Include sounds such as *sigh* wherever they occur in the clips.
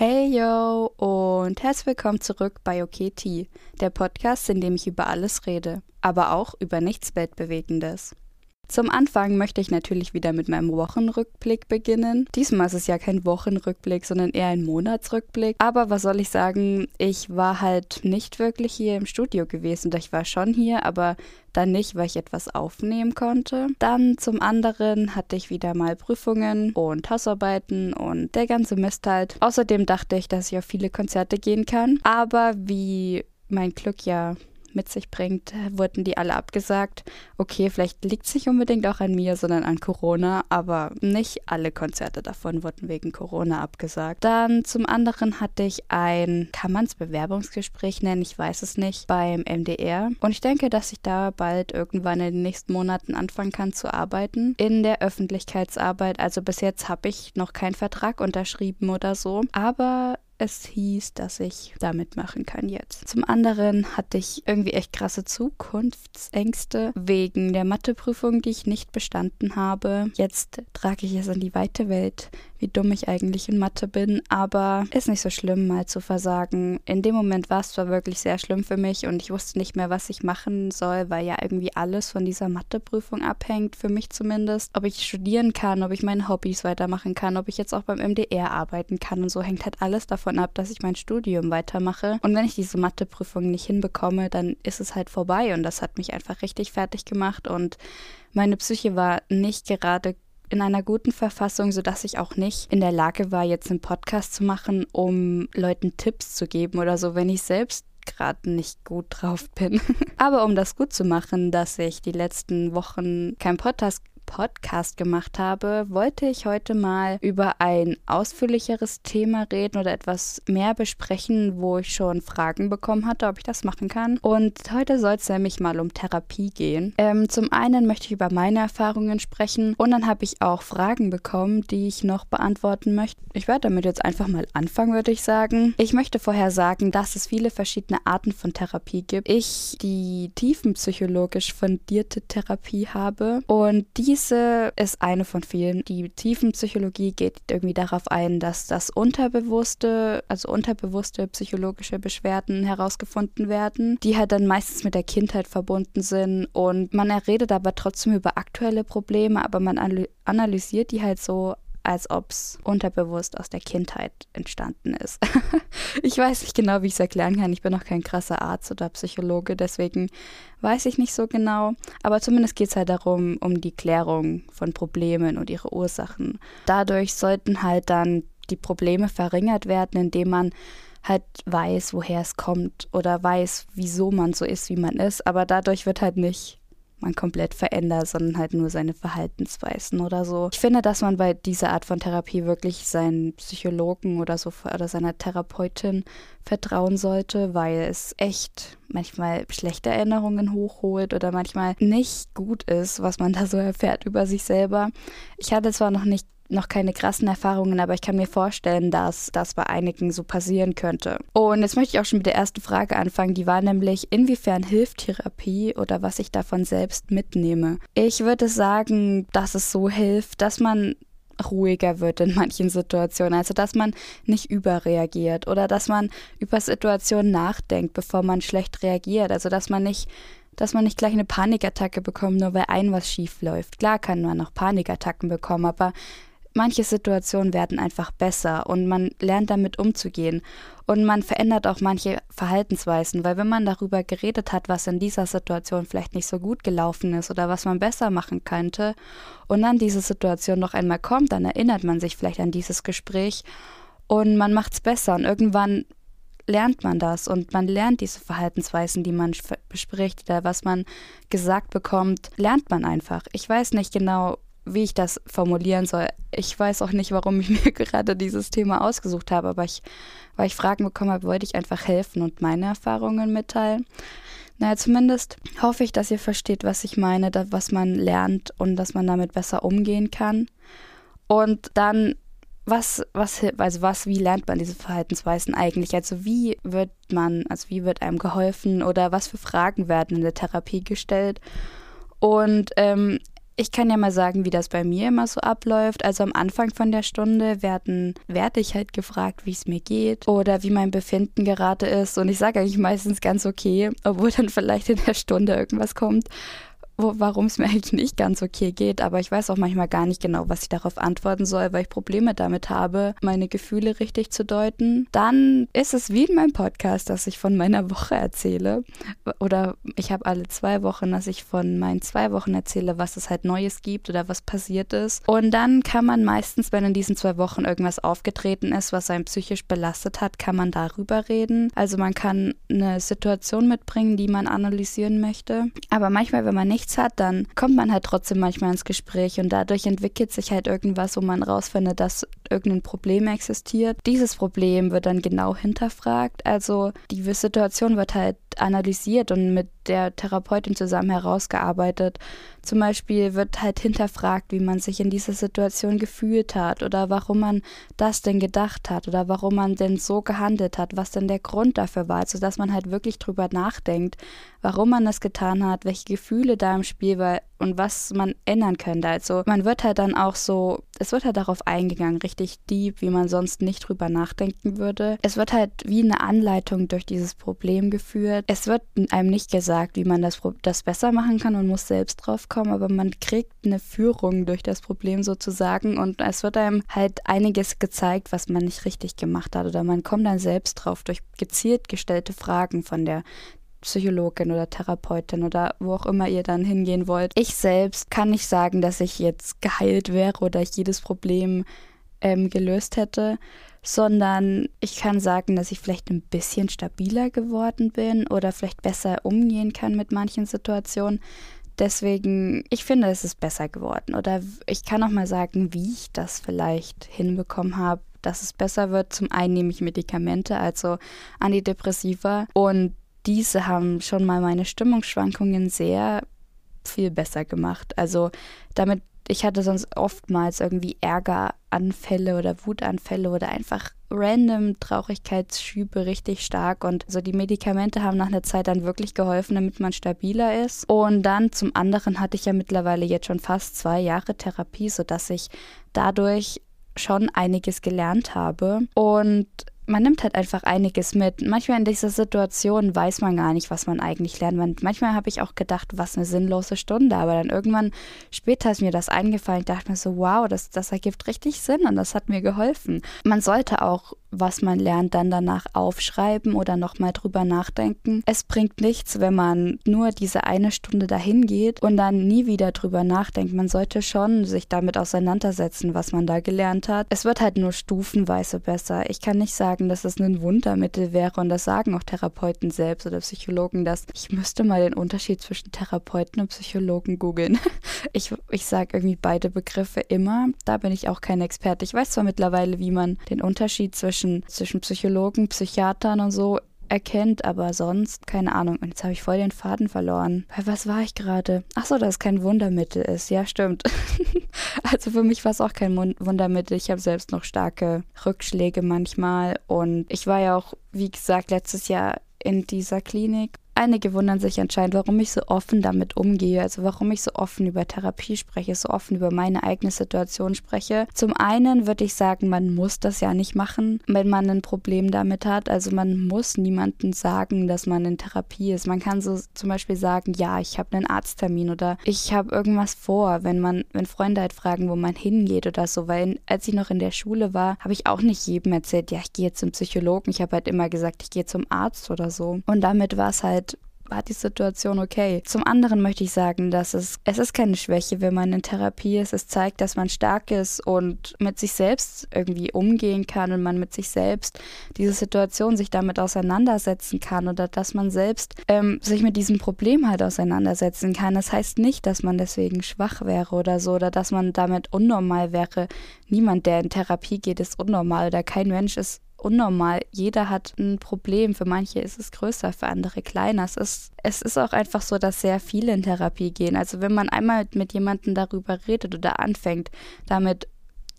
Hey yo und herzlich willkommen zurück bei OKT, der Podcast, in dem ich über alles rede, aber auch über nichts Weltbewegendes. Zum Anfang möchte ich natürlich wieder mit meinem Wochenrückblick beginnen. Diesmal ist es ja kein Wochenrückblick, sondern eher ein Monatsrückblick. Aber was soll ich sagen, ich war halt nicht wirklich hier im Studio gewesen. Ich war schon hier, aber dann nicht, weil ich etwas aufnehmen konnte. Dann zum anderen hatte ich wieder mal Prüfungen und Hausarbeiten und der ganze Mist halt. Außerdem dachte ich, dass ich auf viele Konzerte gehen kann. Aber wie mein Glück ja mit sich bringt, wurden die alle abgesagt. Okay, vielleicht liegt es nicht unbedingt auch an mir, sondern an Corona, aber nicht alle Konzerte davon wurden wegen Corona abgesagt. Dann zum anderen hatte ich ein, kann man es Bewerbungsgespräch nennen, ich weiß es nicht, beim MDR. Und ich denke, dass ich da bald irgendwann in den nächsten Monaten anfangen kann zu arbeiten. In der Öffentlichkeitsarbeit. Also bis jetzt habe ich noch keinen Vertrag unterschrieben oder so. Aber es hieß, dass ich da mitmachen kann jetzt. Zum anderen hatte ich irgendwie echt krasse Zukunftsängste wegen der Matheprüfung, die ich nicht bestanden habe. Jetzt trage ich es in die weite Welt wie dumm ich eigentlich in Mathe bin, aber ist nicht so schlimm, mal zu versagen. In dem Moment war es zwar wirklich sehr schlimm für mich und ich wusste nicht mehr, was ich machen soll, weil ja irgendwie alles von dieser Matheprüfung abhängt, für mich zumindest. Ob ich studieren kann, ob ich meine Hobbys weitermachen kann, ob ich jetzt auch beim MDR arbeiten kann und so hängt halt alles davon ab, dass ich mein Studium weitermache. Und wenn ich diese Matheprüfung nicht hinbekomme, dann ist es halt vorbei und das hat mich einfach richtig fertig gemacht und meine Psyche war nicht gerade in einer guten Verfassung, sodass ich auch nicht in der Lage war, jetzt einen Podcast zu machen, um Leuten Tipps zu geben oder so, wenn ich selbst gerade nicht gut drauf bin. *laughs* Aber um das gut zu machen, dass ich die letzten Wochen kein Podcast, Podcast gemacht habe, wollte ich heute mal über ein ausführlicheres Thema reden oder etwas mehr besprechen, wo ich schon Fragen bekommen hatte, ob ich das machen kann. Und heute soll es nämlich mal um Therapie gehen. Ähm, zum einen möchte ich über meine Erfahrungen sprechen und dann habe ich auch Fragen bekommen, die ich noch beantworten möchte. Ich werde damit jetzt einfach mal anfangen, würde ich sagen. Ich möchte vorher sagen, dass es viele verschiedene Arten von Therapie gibt. Ich die tiefenpsychologisch fundierte Therapie habe und die diese ist eine von vielen. Die Tiefenpsychologie geht irgendwie darauf ein, dass das Unterbewusste, also unterbewusste psychologische Beschwerden herausgefunden werden, die halt dann meistens mit der Kindheit verbunden sind und man redet aber trotzdem über aktuelle Probleme, aber man analysiert die halt so als ob es unterbewusst aus der Kindheit entstanden ist. *laughs* ich weiß nicht genau, wie ich es erklären kann. Ich bin noch kein krasser Arzt oder Psychologe, deswegen weiß ich nicht so genau. Aber zumindest geht es halt darum, um die Klärung von Problemen und ihre Ursachen. Dadurch sollten halt dann die Probleme verringert werden, indem man halt weiß, woher es kommt oder weiß, wieso man so ist, wie man ist. Aber dadurch wird halt nicht man komplett verändert, sondern halt nur seine Verhaltensweisen oder so. Ich finde, dass man bei dieser Art von Therapie wirklich seinen Psychologen oder so oder seiner Therapeutin vertrauen sollte, weil es echt manchmal schlechte Erinnerungen hochholt oder manchmal nicht gut ist, was man da so erfährt über sich selber. Ich hatte zwar noch nicht noch keine krassen Erfahrungen, aber ich kann mir vorstellen, dass das bei einigen so passieren könnte. Und jetzt möchte ich auch schon mit der ersten Frage anfangen. Die war nämlich, inwiefern hilft Therapie oder was ich davon selbst mitnehme? Ich würde sagen, dass es so hilft, dass man ruhiger wird in manchen Situationen. Also, dass man nicht überreagiert oder dass man über Situationen nachdenkt, bevor man schlecht reagiert. Also, dass man nicht dass man nicht gleich eine Panikattacke bekommt, nur weil ein was schief läuft. Klar kann man auch Panikattacken bekommen, aber manche Situationen werden einfach besser und man lernt damit umzugehen und man verändert auch manche Verhaltensweisen, weil wenn man darüber geredet hat, was in dieser Situation vielleicht nicht so gut gelaufen ist oder was man besser machen könnte und dann diese Situation noch einmal kommt, dann erinnert man sich vielleicht an dieses Gespräch und man macht es besser und irgendwann lernt man das und man lernt diese Verhaltensweisen, die man bespricht oder was man gesagt bekommt, lernt man einfach. Ich weiß nicht genau, wie ich das formulieren soll. Ich weiß auch nicht, warum ich *laughs* mir gerade dieses Thema ausgesucht habe, aber ich, weil ich Fragen bekommen habe, wollte ich einfach helfen und meine Erfahrungen mitteilen. Naja, zumindest hoffe ich, dass ihr versteht, was ich meine, was man lernt und dass man damit besser umgehen kann. Und dann, was, was, also was, wie lernt man diese Verhaltensweisen eigentlich? Also wie wird man, also wie wird einem geholfen oder was für Fragen werden in der Therapie gestellt? Und ähm, Ich kann ja mal sagen, wie das bei mir immer so abläuft. Also am Anfang von der Stunde werden, werde ich halt gefragt, wie es mir geht oder wie mein Befinden gerade ist. Und ich sage eigentlich meistens ganz okay, obwohl dann vielleicht in der Stunde irgendwas kommt warum es mir eigentlich nicht ganz okay geht, aber ich weiß auch manchmal gar nicht genau, was ich darauf antworten soll, weil ich Probleme damit habe, meine Gefühle richtig zu deuten. Dann ist es wie in meinem Podcast, dass ich von meiner Woche erzähle. Oder ich habe alle zwei Wochen, dass ich von meinen zwei Wochen erzähle, was es halt Neues gibt oder was passiert ist. Und dann kann man meistens, wenn in diesen zwei Wochen irgendwas aufgetreten ist, was einen psychisch belastet hat, kann man darüber reden. Also man kann eine Situation mitbringen, die man analysieren möchte. Aber manchmal, wenn man nichts nichts hat, dann kommt man halt trotzdem manchmal ins Gespräch und dadurch entwickelt sich halt irgendwas, wo man rausfindet, dass irgendein Problem existiert. Dieses Problem wird dann genau hinterfragt. Also die Situation wird halt analysiert und mit der Therapeutin zusammen herausgearbeitet. Zum Beispiel wird halt hinterfragt, wie man sich in dieser Situation gefühlt hat oder warum man das denn gedacht hat oder warum man denn so gehandelt hat, was denn der Grund dafür war, also dass man halt wirklich drüber nachdenkt, warum man das getan hat, welche Gefühle da im Spiel war, und was man ändern könnte. Also man wird halt dann auch so, es wird halt darauf eingegangen, richtig deep, wie man sonst nicht drüber nachdenken würde. Es wird halt wie eine Anleitung durch dieses Problem geführt. Es wird einem nicht gesagt, wie man das, das besser machen kann und muss selbst drauf kommen, aber man kriegt eine Führung durch das Problem sozusagen und es wird einem halt einiges gezeigt, was man nicht richtig gemacht hat oder man kommt dann selbst drauf durch gezielt gestellte Fragen von der Psychologin oder Therapeutin oder wo auch immer ihr dann hingehen wollt. Ich selbst kann nicht sagen, dass ich jetzt geheilt wäre oder ich jedes Problem ähm, gelöst hätte, sondern ich kann sagen, dass ich vielleicht ein bisschen stabiler geworden bin oder vielleicht besser umgehen kann mit manchen Situationen. Deswegen, ich finde, es ist besser geworden. Oder ich kann auch mal sagen, wie ich das vielleicht hinbekommen habe, dass es besser wird. Zum einen nehme ich Medikamente, also Antidepressiva. Und diese haben schon mal meine Stimmungsschwankungen sehr viel besser gemacht. Also damit, ich hatte sonst oftmals irgendwie Ärgeranfälle oder Wutanfälle oder einfach random Traurigkeitsschübe richtig stark und so die Medikamente haben nach einer Zeit dann wirklich geholfen, damit man stabiler ist. Und dann zum anderen hatte ich ja mittlerweile jetzt schon fast zwei Jahre Therapie, sodass ich dadurch schon einiges gelernt habe und man nimmt halt einfach einiges mit. Manchmal in dieser Situation weiß man gar nicht, was man eigentlich lernt. manchmal habe ich auch gedacht, was eine sinnlose Stunde, aber dann irgendwann später ist mir das eingefallen. Ich dachte mir so, wow, das, das ergibt richtig Sinn und das hat mir geholfen. Man sollte auch was man lernt, dann danach aufschreiben oder nochmal drüber nachdenken. Es bringt nichts, wenn man nur diese eine Stunde dahin geht und dann nie wieder drüber nachdenkt. Man sollte schon sich damit auseinandersetzen, was man da gelernt hat. Es wird halt nur stufenweise besser. Ich kann nicht sagen, dass es ein Wundermittel wäre und das sagen auch Therapeuten selbst oder Psychologen, dass ich müsste mal den Unterschied zwischen Therapeuten und Psychologen googeln. *laughs* Ich, ich sage irgendwie beide Begriffe immer. Da bin ich auch kein Experte. Ich weiß zwar mittlerweile, wie man den Unterschied zwischen zwischen, zwischen Psychologen, Psychiatern und so erkennt, aber sonst keine Ahnung. Und jetzt habe ich voll den Faden verloren. Bei was war ich gerade? Ach so, dass es kein Wundermittel ist. Ja, stimmt. *laughs* also für mich war es auch kein Wundermittel. Ich habe selbst noch starke Rückschläge manchmal und ich war ja auch, wie gesagt, letztes Jahr in dieser Klinik Einige wundern sich anscheinend, warum ich so offen damit umgehe, also warum ich so offen über Therapie spreche, so offen über meine eigene Situation spreche. Zum einen würde ich sagen, man muss das ja nicht machen, wenn man ein Problem damit hat. Also man muss niemandem sagen, dass man in Therapie ist. Man kann so zum Beispiel sagen, ja, ich habe einen Arzttermin oder ich habe irgendwas vor, wenn man, wenn Freunde halt fragen, wo man hingeht oder so. Weil als ich noch in der Schule war, habe ich auch nicht jedem erzählt, ja, ich gehe jetzt zum Psychologen. Ich habe halt immer gesagt, ich gehe zum Arzt oder so. Und damit war es halt war die Situation okay. Zum anderen möchte ich sagen, dass es, es ist keine Schwäche, wenn man in Therapie ist. Es zeigt, dass man stark ist und mit sich selbst irgendwie umgehen kann und man mit sich selbst diese Situation sich damit auseinandersetzen kann oder dass man selbst ähm, sich mit diesem Problem halt auseinandersetzen kann. Das heißt nicht, dass man deswegen schwach wäre oder so oder dass man damit unnormal wäre. Niemand, der in Therapie geht, ist unnormal oder kein Mensch ist unnormal. Jeder hat ein Problem. Für manche ist es größer, für andere kleiner. Es ist, es ist auch einfach so, dass sehr viele in Therapie gehen. Also wenn man einmal mit jemandem darüber redet oder anfängt, damit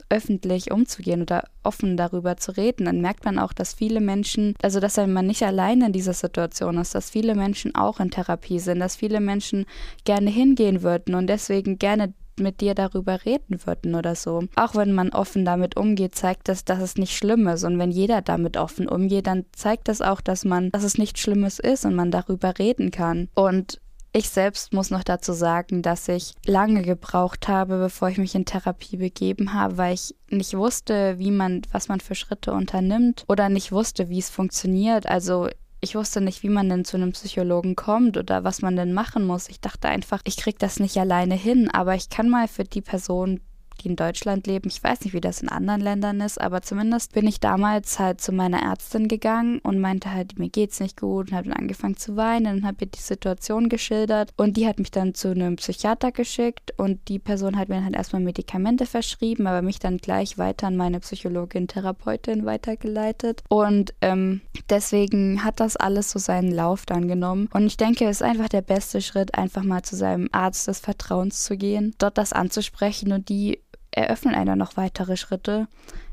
öffentlich umzugehen oder offen darüber zu reden, dann merkt man auch, dass viele Menschen, also dass man nicht alleine in dieser Situation ist, dass viele Menschen auch in Therapie sind, dass viele Menschen gerne hingehen würden und deswegen gerne mit dir darüber reden würden oder so. Auch wenn man offen damit umgeht, zeigt das, dass es nicht schlimm ist. Und wenn jeder damit offen umgeht, dann zeigt das auch, dass man, dass es nichts Schlimmes ist und man darüber reden kann. Und ich selbst muss noch dazu sagen, dass ich lange gebraucht habe, bevor ich mich in Therapie begeben habe, weil ich nicht wusste, wie man, was man für Schritte unternimmt oder nicht wusste, wie es funktioniert. Also ich wusste nicht, wie man denn zu einem Psychologen kommt oder was man denn machen muss. Ich dachte einfach, ich krieg das nicht alleine hin, aber ich kann mal für die Person die in Deutschland leben. Ich weiß nicht, wie das in anderen Ländern ist, aber zumindest bin ich damals halt zu meiner Ärztin gegangen und meinte halt, mir geht's nicht gut und habe dann angefangen zu weinen und habe ihr die Situation geschildert. Und die hat mich dann zu einem Psychiater geschickt und die Person hat mir halt erstmal Medikamente verschrieben, aber mich dann gleich weiter an meine Psychologin, Therapeutin weitergeleitet. Und ähm, deswegen hat das alles so seinen Lauf dann genommen. Und ich denke, es ist einfach der beste Schritt, einfach mal zu seinem Arzt des Vertrauens zu gehen, dort das anzusprechen und die eröffnen einer noch weitere Schritte.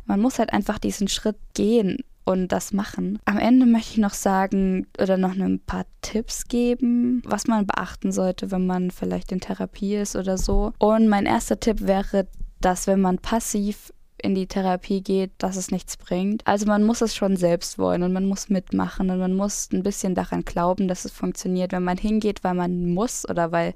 Man muss halt einfach diesen Schritt gehen und das machen. Am Ende möchte ich noch sagen oder noch ein paar Tipps geben, was man beachten sollte, wenn man vielleicht in Therapie ist oder so. Und mein erster Tipp wäre, dass wenn man passiv in die Therapie geht, dass es nichts bringt. Also man muss es schon selbst wollen und man muss mitmachen und man muss ein bisschen daran glauben, dass es funktioniert. Wenn man hingeht, weil man muss oder weil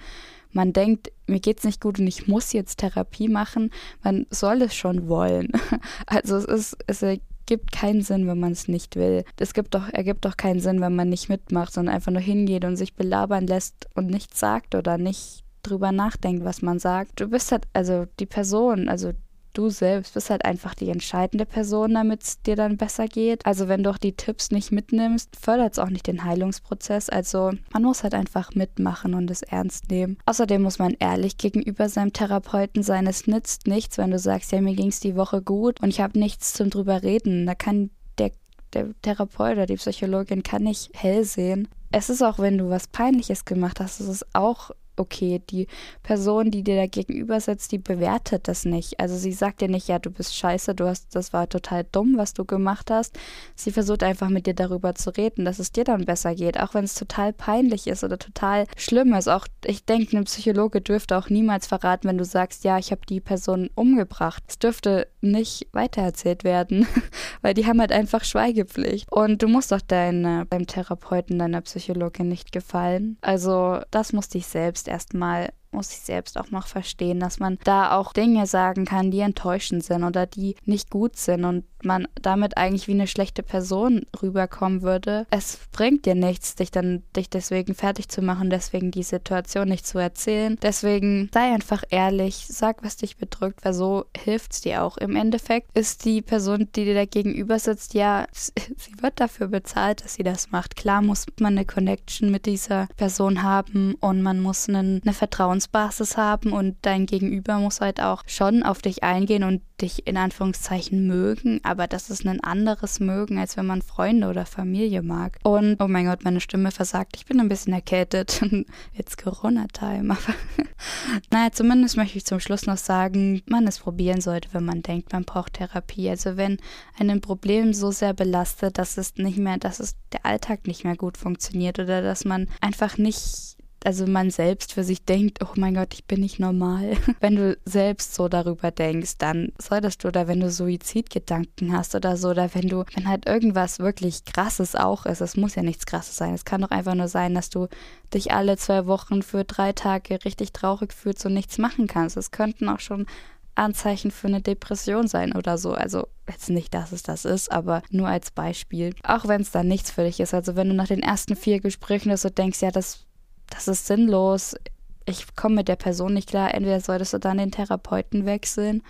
man denkt, mir geht's nicht gut und ich muss jetzt Therapie machen, man soll es schon wollen. *laughs* Also es ist, es ergibt keinen Sinn, wenn man es nicht will. Es gibt doch, ergibt doch keinen Sinn, wenn man nicht mitmacht, sondern einfach nur hingeht und sich belabern lässt und nichts sagt oder nicht drüber nachdenkt, was man sagt. Du bist halt, also die Person, also du selbst bist halt einfach die entscheidende Person, damit es dir dann besser geht. Also wenn du auch die Tipps nicht mitnimmst, fördert es auch nicht den Heilungsprozess. Also man muss halt einfach mitmachen und es ernst nehmen. Außerdem muss man ehrlich gegenüber seinem Therapeuten sein. Es nützt nichts, wenn du sagst, ja, mir ging es die Woche gut und ich habe nichts zum drüber reden. Da kann der, der Therapeut oder die Psychologin kann nicht hell sehen. Es ist auch, wenn du was Peinliches gemacht hast, es ist auch okay, die Person, die dir da gegenüber sitzt, die bewertet das nicht. Also sie sagt dir nicht, ja, du bist scheiße, du hast, das war total dumm, was du gemacht hast. Sie versucht einfach mit dir darüber zu reden, dass es dir dann besser geht, auch wenn es total peinlich ist oder total schlimm ist. Auch ich denke, ein Psychologe dürfte auch niemals verraten, wenn du sagst, ja, ich habe die Person umgebracht. Es dürfte nicht weitererzählt werden, *laughs* weil die haben halt einfach Schweigepflicht. Und du musst doch deine, deinem Therapeuten, deiner Psychologin nicht gefallen. Also das musst dich selbst erstmal muss ich selbst auch noch verstehen, dass man da auch Dinge sagen kann, die enttäuschend sind oder die nicht gut sind und man damit eigentlich wie eine schlechte Person rüberkommen würde. Es bringt dir nichts, dich dann dich deswegen fertig zu machen, deswegen die Situation nicht zu erzählen. Deswegen sei einfach ehrlich, sag, was dich bedrückt, weil so hilft es dir auch. Im Endeffekt ist die Person, die dir da gegenüber sitzt, ja, *laughs* sie wird dafür bezahlt, dass sie das macht. Klar muss man eine Connection mit dieser Person haben und man muss einen, eine Vertrauens Vertrauensbasis haben und dein Gegenüber muss halt auch schon auf dich eingehen und dich in Anführungszeichen mögen, aber das ist ein anderes Mögen, als wenn man Freunde oder Familie mag. Und oh mein Gott, meine Stimme versagt. Ich bin ein bisschen erkältet. *laughs* Jetzt Corona-Time. Aber *laughs* naja, zumindest möchte ich zum Schluss noch sagen, man es probieren sollte, wenn man denkt, man braucht Therapie. Also wenn ein Problem so sehr belastet, dass es nicht mehr, dass es der Alltag nicht mehr gut funktioniert oder dass man einfach nicht also man selbst für sich denkt, oh mein Gott, ich bin nicht normal. *laughs* Wenn du selbst so darüber denkst, dann solltest du, oder wenn du Suizidgedanken hast oder so, oder wenn du, wenn halt irgendwas wirklich krasses auch ist, es muss ja nichts krasses sein. Es kann doch einfach nur sein, dass du dich alle zwei Wochen für drei Tage richtig traurig fühlst und nichts machen kannst. Es könnten auch schon Anzeichen für eine Depression sein oder so. Also jetzt nicht, dass es das ist, aber nur als Beispiel. Auch wenn es dann nichts für dich ist. Also wenn du nach den ersten vier Gesprächen so denkst, ja, das das ist sinnlos, ich komme mit der Person nicht klar, entweder solltest du dann den Therapeuten wechseln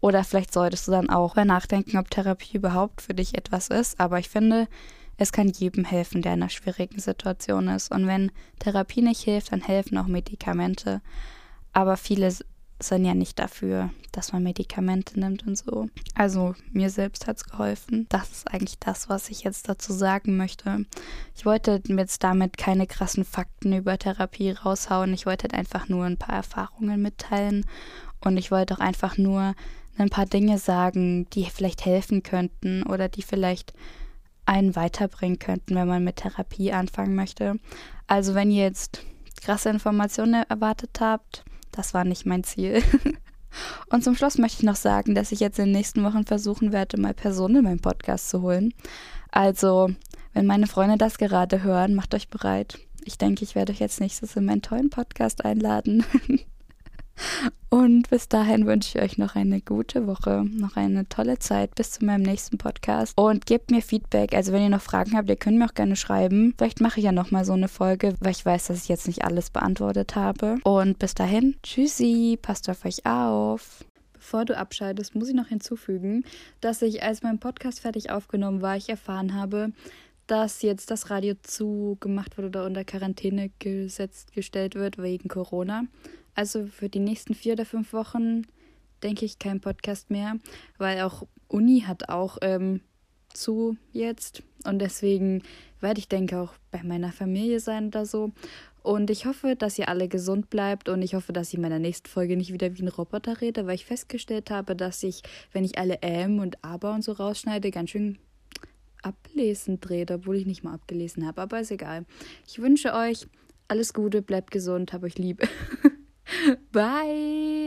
oder vielleicht solltest du dann auch nachdenken, ob Therapie überhaupt für dich etwas ist. Aber ich finde, es kann jedem helfen, der in einer schwierigen Situation ist. Und wenn Therapie nicht hilft, dann helfen auch Medikamente. Aber viele sind ja nicht dafür, dass man Medikamente nimmt und so. Also mir selbst hat es geholfen. Das ist eigentlich das, was ich jetzt dazu sagen möchte. Ich wollte jetzt damit keine krassen Fakten über Therapie raushauen. Ich wollte einfach nur ein paar Erfahrungen mitteilen und ich wollte auch einfach nur ein paar Dinge sagen, die vielleicht helfen könnten oder die vielleicht einen weiterbringen könnten, wenn man mit Therapie anfangen möchte. Also wenn ihr jetzt krasse Informationen erwartet habt, das war nicht mein Ziel. *laughs* Und zum Schluss möchte ich noch sagen, dass ich jetzt in den nächsten Wochen versuchen werde, mal Personen in meinen Podcast zu holen. Also, wenn meine Freunde das gerade hören, macht euch bereit. Ich denke, ich werde euch jetzt nächstes in meinen tollen Podcast einladen. *laughs* Und bis dahin wünsche ich euch noch eine gute Woche, noch eine tolle Zeit bis zu meinem nächsten Podcast. Und gebt mir Feedback. Also wenn ihr noch Fragen habt, ihr könnt mir auch gerne schreiben. Vielleicht mache ich ja nochmal so eine Folge, weil ich weiß, dass ich jetzt nicht alles beantwortet habe. Und bis dahin, tschüssi, passt auf euch auf. Bevor du abschaltest, muss ich noch hinzufügen, dass ich, als mein Podcast fertig aufgenommen war, ich erfahren habe, dass jetzt das Radio zugemacht wurde oder unter Quarantäne gesetzt gestellt wird wegen Corona. Also für die nächsten vier oder fünf Wochen denke ich kein Podcast mehr, weil auch Uni hat auch ähm, zu jetzt und deswegen werde ich denke auch bei meiner Familie sein oder so. Und ich hoffe, dass ihr alle gesund bleibt und ich hoffe, dass ich in meiner nächsten Folge nicht wieder wie ein Roboter rede, weil ich festgestellt habe, dass ich, wenn ich alle Ähm und Aber und so rausschneide, ganz schön ablesend rede, obwohl ich nicht mal abgelesen habe. Aber ist egal. Ich wünsche euch alles Gute, bleibt gesund, hab euch lieb. *laughs* *laughs* Bye.